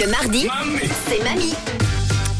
Le mardi, c'est mamie.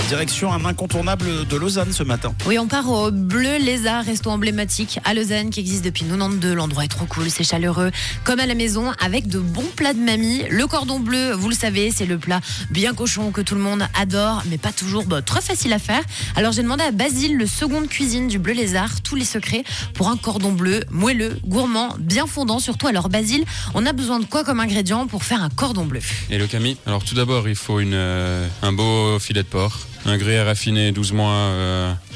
Direction un incontournable de Lausanne ce matin. Oui, on part au Bleu Lézard, resto emblématique à Lausanne qui existe depuis 92. L'endroit est trop cool, c'est chaleureux, comme à la maison, avec de bons plats de mamie. Le cordon bleu, vous le savez, c'est le plat bien cochon que tout le monde adore, mais pas toujours bah, très facile à faire. Alors j'ai demandé à Basile, le second de cuisine du Bleu Lézard, tous les secrets pour un cordon bleu moelleux, gourmand, bien fondant surtout. Alors Basile, on a besoin de quoi comme ingrédient pour faire un cordon bleu? Et le Camille? Alors tout d'abord, il faut une, euh, un beau filet de porc, un gruyère raffiné 12 mois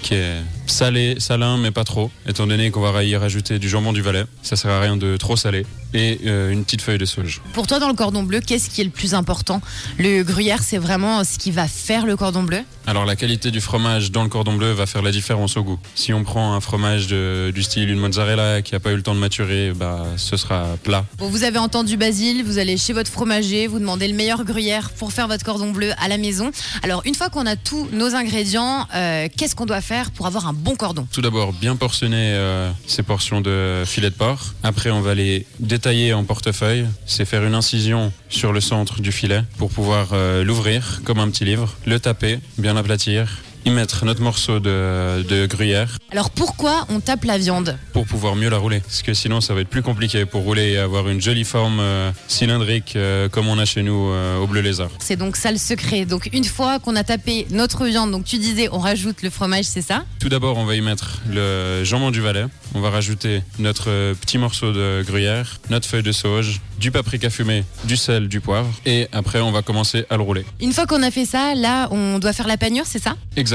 qui est salé, salin mais pas trop, étant donné qu'on va y rajouter du jambon du Valais, ça sert à rien de trop salé, et euh, une petite feuille de sauge. Pour toi, dans le cordon bleu, qu'est-ce qui est le plus important? Le gruyère, c'est vraiment ce qui va faire le cordon bleu? Alors la qualité du fromage dans le cordon bleu va faire la différence au goût. Si on prend un fromage de- du style une mozzarella qui n'a pas eu le temps de maturer, bah, ce sera plat. Bon, vous avez entendu Basile, vous allez chez votre fromager, vous demandez le meilleur gruyère pour faire votre cordon bleu à la maison. Alors, une fois qu'on a tous nos ingrédients, euh, qu'est-ce qu'on doit faire pour avoir un bon cordon Tout d'abord, bien portionner euh, ces portions de filet de porc. Après, on va les détailler en portefeuille. C'est faire une incision sur le centre du filet pour pouvoir euh, l'ouvrir comme un petit livre, le taper, bien l'aplatir, y mettre notre morceau de, de gruyère Alors, pourquoi on tape la viande pour pouvoir mieux la rouler. Parce que sinon, ça va être plus compliqué pour rouler et avoir une jolie forme euh, cylindrique euh, comme on a chez nous euh, au Bleu Lézard. C'est donc ça le secret. Donc, une fois qu'on a tapé notre viande, donc tu disais, on rajoute le fromage, c'est ça? Tout d'abord, on va y mettre le jambon du Valais. On va rajouter notre euh, petit morceau de gruyère, notre feuille de sauge, du paprika fumé, du sel, du poivre. Et après, on va commencer à le rouler. Une fois qu'on a fait ça, là, on doit faire la panure, c'est ça? Exactement.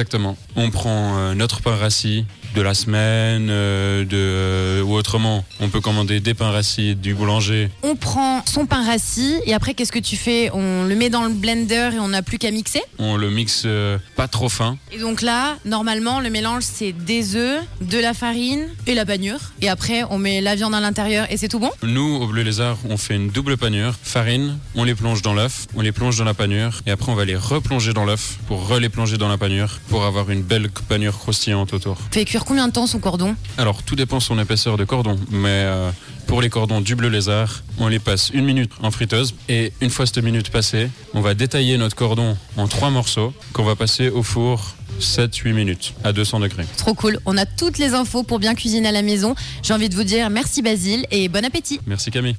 On prend euh, notre pain rassis de la semaine, euh, de, euh, ou autrement, on peut commander des pains rassis du boulanger. On prend son pain rassis et après, qu'est-ce que tu fais? On le met dans le blender et on n'a plus qu'à mixer? On le mixe pas trop fin. Et donc là, normalement, le mélange, c'est des œufs, de la farine et la panure. Et après, on met la viande à l'intérieur et c'est tout bon? Nous, au Bleu Lézard, on fait une double panure. Farine, on les plonge dans l'œuf, on les plonge dans la panure, et après on va les replonger dans l'œuf pour reles plonger dans la panure pour avoir une belle panure croustillante autour. Fait cuire combien de temps son cordon? Alors, tout dépend de son épaisseur de cordon, mais euh, pour les cordons du Bleu Lézard, on les passe une minute en friteuse, et une fois cette minute passée, on va détailler notre cordon en trois morceaux qu'on va passer au four 7-8 minutes à 200 degrés. Trop cool. On a toutes les infos pour bien cuisiner à la maison. J'ai envie de vous dire merci Basile et bon appétit. Merci Camille.